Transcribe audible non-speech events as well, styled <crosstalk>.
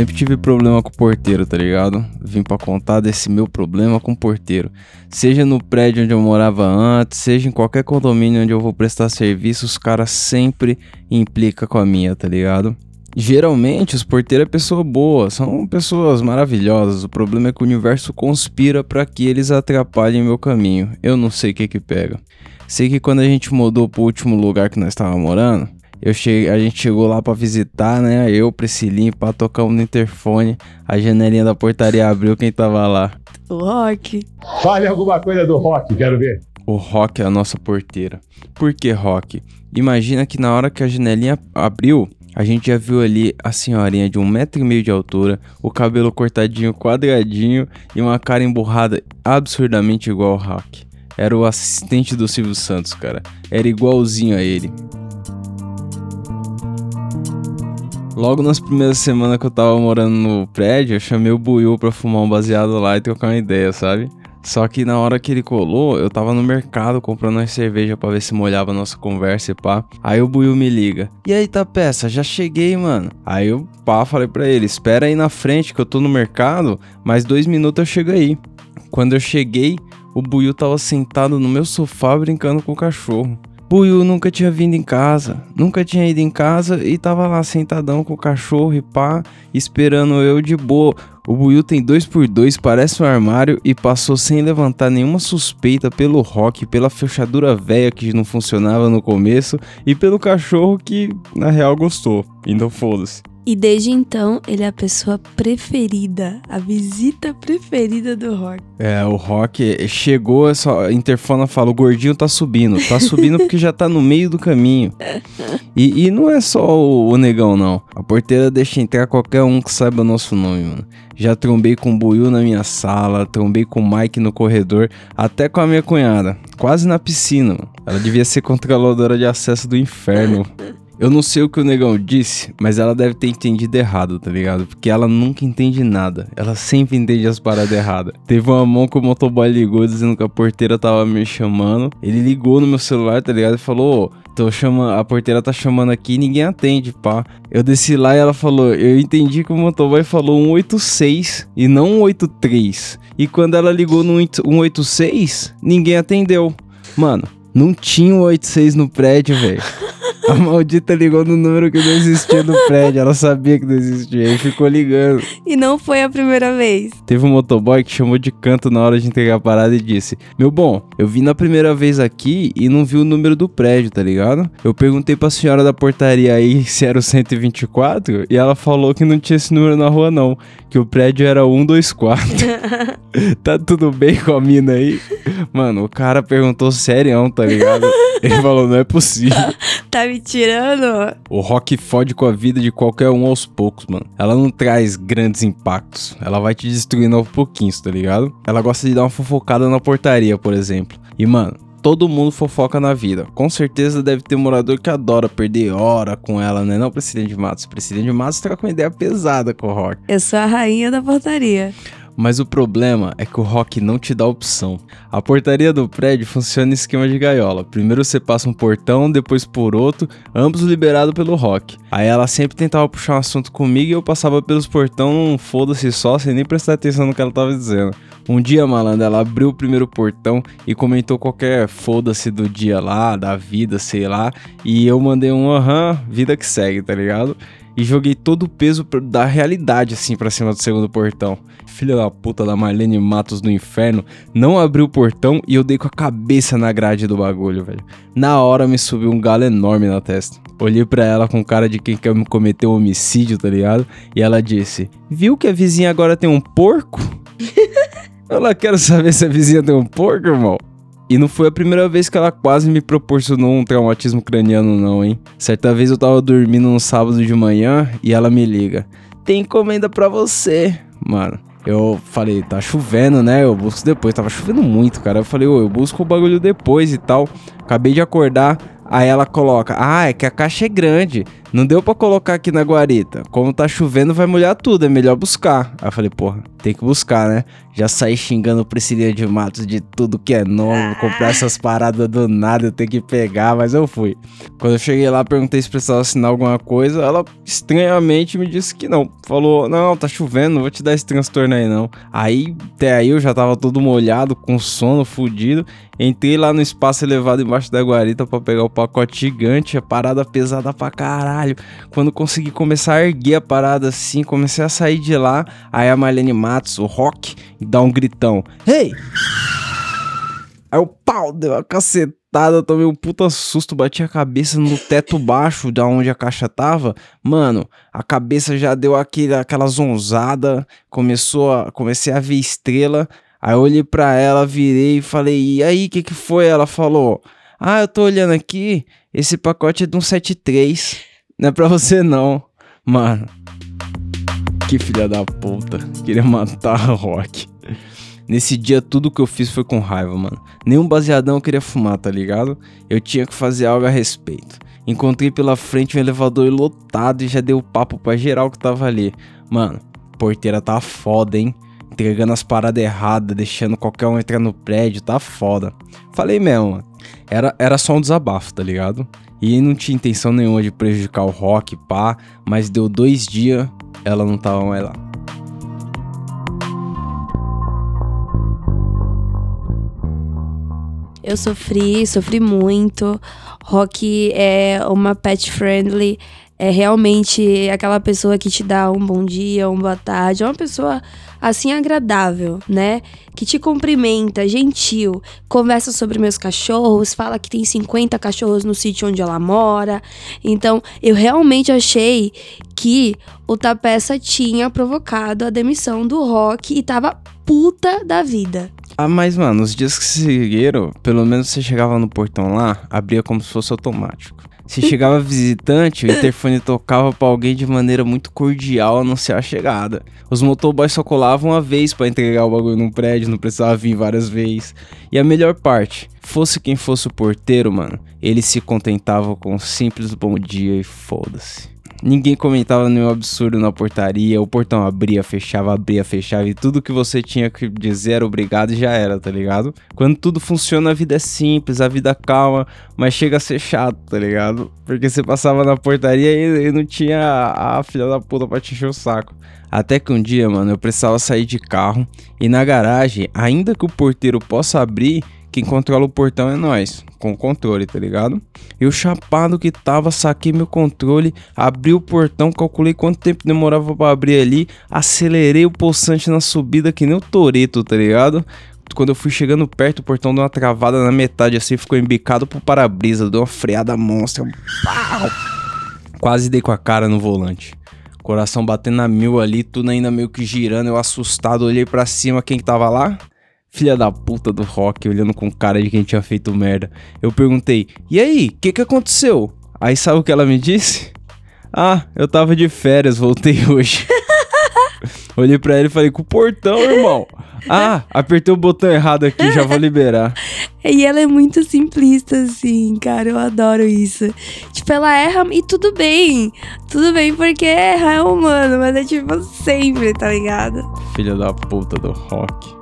sempre tive problema com o porteiro, tá ligado? Vim pra contar desse meu problema com o porteiro. Seja no prédio onde eu morava antes, seja em qualquer condomínio onde eu vou prestar serviço, os caras sempre implicam com a minha, tá ligado? Geralmente os porteiros é pessoa boa, são pessoas maravilhosas. O problema é que o universo conspira para que eles atrapalhem meu caminho. Eu não sei o que que pega. Sei que quando a gente mudou pro último lugar que nós estávamos morando, eu cheguei, a gente chegou lá para visitar, né? Eu, Priscilinho, pra tocar no interfone. A janelinha da portaria abriu, quem tava lá? O Rock. Fale alguma coisa do Rock, quero ver. O Rock é a nossa porteira. Por que Rock? Imagina que na hora que a janelinha abriu, a gente já viu ali a senhorinha de um metro e meio de altura, o cabelo cortadinho, quadradinho e uma cara emburrada absurdamente igual ao Rock. Era o assistente do Silvio Santos, cara. Era igualzinho a ele. Logo nas primeiras semanas que eu tava morando no prédio, eu chamei o Buiu pra fumar um baseado lá e trocar uma ideia, sabe? Só que na hora que ele colou, eu tava no mercado comprando uma cerveja pra ver se molhava a nossa conversa e pá. Aí o Buiu me liga. E aí, tá peça? Já cheguei, mano. Aí eu pá, falei pra ele: espera aí na frente que eu tô no mercado, mais dois minutos eu chego aí. Quando eu cheguei, o Buiu tava sentado no meu sofá brincando com o cachorro. Buiu nunca tinha vindo em casa, nunca tinha ido em casa e tava lá sentadão com o cachorro e pá, esperando eu de boa. O Buiu tem dois por dois, parece um armário e passou sem levantar nenhuma suspeita pelo rock, pela fechadura velha que não funcionava no começo e pelo cachorro que na real gostou. Então foda-se. E desde então, ele é a pessoa preferida, a visita preferida do Rock. É, o Rock chegou, essa interfona fala: o gordinho tá subindo. Tá subindo porque já tá no meio do caminho. E, e não é só o, o, negão, não. A porteira deixa entrar qualquer um que saiba nosso nome, mano. Já trombei com o Buiu na minha sala, trombei com o Mike no corredor, até com a minha cunhada. Quase na piscina, mano. Ela devia ser controladora de acesso do inferno. Eu não sei o que o negão disse, mas ela deve ter entendido errado, tá ligado? Porque ela nunca entende nada. Ela sempre entende as paradas erradas. Teve uma mão que o motoboy ligou dizendo que a porteira tava me chamando. Ele ligou no meu celular, tá ligado? E falou: tô chamando, a porteira tá chamando aqui e ninguém atende, pá. Eu desci lá e ela falou: Eu entendi que o motoboy falou 186 e não 183. E quando ela ligou no 186, ninguém atendeu. Mano, não tinha 186 no prédio, velho. <laughs> A maldita ligou no número que não existia no prédio. Ela sabia que não existia e ficou ligando. E não foi a primeira vez. Teve um motoboy que chamou de canto na hora de entregar a parada e disse: Meu bom, eu vim na primeira vez aqui e não vi o número do prédio, tá ligado? Eu perguntei pra senhora da portaria aí <laughs> se era o 124 e ela falou que não tinha esse número na rua, não. Que o prédio era 124. <laughs> tá tudo bem com a mina aí? Mano, o cara perguntou serião, tá ligado? Ele falou: Não é possível. <laughs> tá me tirando? O rock fode com a vida de qualquer um aos poucos, mano. Ela não traz grandes impactos. Ela vai te destruindo aos pouquinhos, tá ligado? Ela gosta de dar uma fofocada na portaria, por exemplo. E, mano, todo mundo fofoca na vida. Com certeza deve ter morador que adora perder hora com ela, né? Não, Presidente Matos. Presidente Matos troca uma ideia pesada com o Rock. Eu sou a rainha da portaria. Mas o problema é que o rock não te dá opção. A portaria do prédio funciona em esquema de gaiola. Primeiro você passa um portão, depois por outro, ambos liberados pelo rock. Aí ela sempre tentava puxar um assunto comigo e eu passava pelos portão, foda-se só, sem nem prestar atenção no que ela tava dizendo. Um dia, malandro, ela abriu o primeiro portão e comentou qualquer foda-se do dia lá, da vida, sei lá. E eu mandei um aham, vida que segue, tá ligado? E joguei todo o peso da realidade assim para cima do segundo portão. Filha da puta da Marlene Matos do inferno não abriu o portão e eu dei com a cabeça na grade do bagulho, velho. Na hora me subiu um galo enorme na testa. Olhei para ela com cara de quem quer me cometer um homicídio, tá ligado? E ela disse: Viu que a vizinha agora tem um porco? <laughs> ela quer saber se a vizinha tem um porco, irmão. E não foi a primeira vez que ela quase me proporcionou um traumatismo craniano, não, hein? Certa vez eu tava dormindo no sábado de manhã e ela me liga: Tem encomenda pra você. Mano, eu falei: Tá chovendo, né? Eu busco depois. Tava chovendo muito, cara. Eu falei: Ô, eu busco o bagulho depois e tal. Acabei de acordar. Aí ela coloca: Ah, é que a caixa é grande. Não deu pra colocar aqui na guarita. Como tá chovendo, vai molhar tudo, é melhor buscar. Aí eu falei, porra, tem que buscar, né? Já saí xingando o Priscilia de Matos de tudo que é nome, comprar essas paradas do nada, eu tenho que pegar, mas eu fui. Quando eu cheguei lá, perguntei se precisava assinar alguma coisa, ela estranhamente me disse que não. Falou, não, tá chovendo, não vou te dar esse transtorno aí não. Aí, até aí eu já tava todo molhado, com sono, fudido. Entrei lá no espaço elevado embaixo da guarita para pegar o pacote gigante, a parada pesada pra caralho. Quando consegui começar a erguer a parada assim, comecei a sair de lá, aí a Marlene Matos, o Rock, dá um gritão. Hey! Aí o pau deu uma cacetada, tomei um puta susto, bati a cabeça no teto baixo da onde a caixa tava. Mano, a cabeça já deu aquele, aquela zonzada, começou a, comecei a ver estrela. Aí eu olhei pra ela, virei e falei, e aí, o que que foi? Ela falou, ah, eu tô olhando aqui, esse pacote é de um 73, não é pra você não. Mano, que filha da puta, queria matar o Rock. Nesse dia, tudo que eu fiz foi com raiva, mano. Nenhum baseadão eu queria fumar, tá ligado? Eu tinha que fazer algo a respeito. Encontrei pela frente um elevador lotado e já dei o papo pra geral que tava ali. Mano, porteira tá foda, hein? Entregando as paradas erradas, deixando qualquer um entrar no prédio, tá foda. Falei mesmo, mano. Era, era só um desabafo, tá ligado? E não tinha intenção nenhuma de prejudicar o rock, pá. Mas deu dois dias, ela não tava mais lá. Eu sofri, sofri muito. Rock é uma pet friendly, é realmente aquela pessoa que te dá um bom dia, uma boa tarde, é uma pessoa assim agradável, né? Que te cumprimenta, gentil, conversa sobre meus cachorros, fala que tem 50 cachorros no sítio onde ela mora. Então, eu realmente achei que o Tapeça tinha provocado a demissão do Rock e tava puta da vida. Ah, mas mano, os dias que se seguiram, pelo menos você chegava no portão lá, abria como se fosse automático. Se chegava visitante, o interfone tocava pra alguém de maneira muito cordial anunciar a chegada. Os motoboys só colavam uma vez para entregar o bagulho num prédio, não precisava vir várias vezes. E a melhor parte, fosse quem fosse o porteiro, mano, ele se contentava com um simples bom dia e foda-se. Ninguém comentava nenhum absurdo na portaria, o portão abria, fechava, abria, fechava e tudo que você tinha que dizer era obrigado e já era, tá ligado? Quando tudo funciona, a vida é simples, a vida calma, mas chega a ser chato, tá ligado? Porque você passava na portaria e, e não tinha a, a filha da puta pra te encher o saco. Até que um dia, mano, eu precisava sair de carro e na garagem, ainda que o porteiro possa abrir, quem controla o portão é nós, com o controle, tá ligado? Eu chapado que tava, saquei meu controle, abri o portão, calculei quanto tempo demorava para abrir ali, acelerei o pulsante na subida que nem o Toreto, tá ligado? Quando eu fui chegando perto, o portão deu uma travada na metade, assim, ficou embicado pro para-brisa, deu uma freada monstra. Pau! Quase dei com a cara no volante. Coração batendo a mil ali, tudo ainda meio que girando, eu assustado, olhei para cima, quem que tava lá? Filha da puta do rock, olhando com cara de quem tinha feito merda. Eu perguntei, e aí, o que que aconteceu? Aí sabe o que ela me disse? Ah, eu tava de férias, voltei <laughs> hoje. Olhei pra ele e falei, com o portão, irmão. <laughs> Ah, apertei o botão errado aqui, já vou liberar. E ela é muito simplista, assim, cara. Eu adoro isso. Tipo, ela erra e tudo bem. Tudo bem, porque erra é humano, mas é tipo sempre, tá ligado? Filha da puta do rock.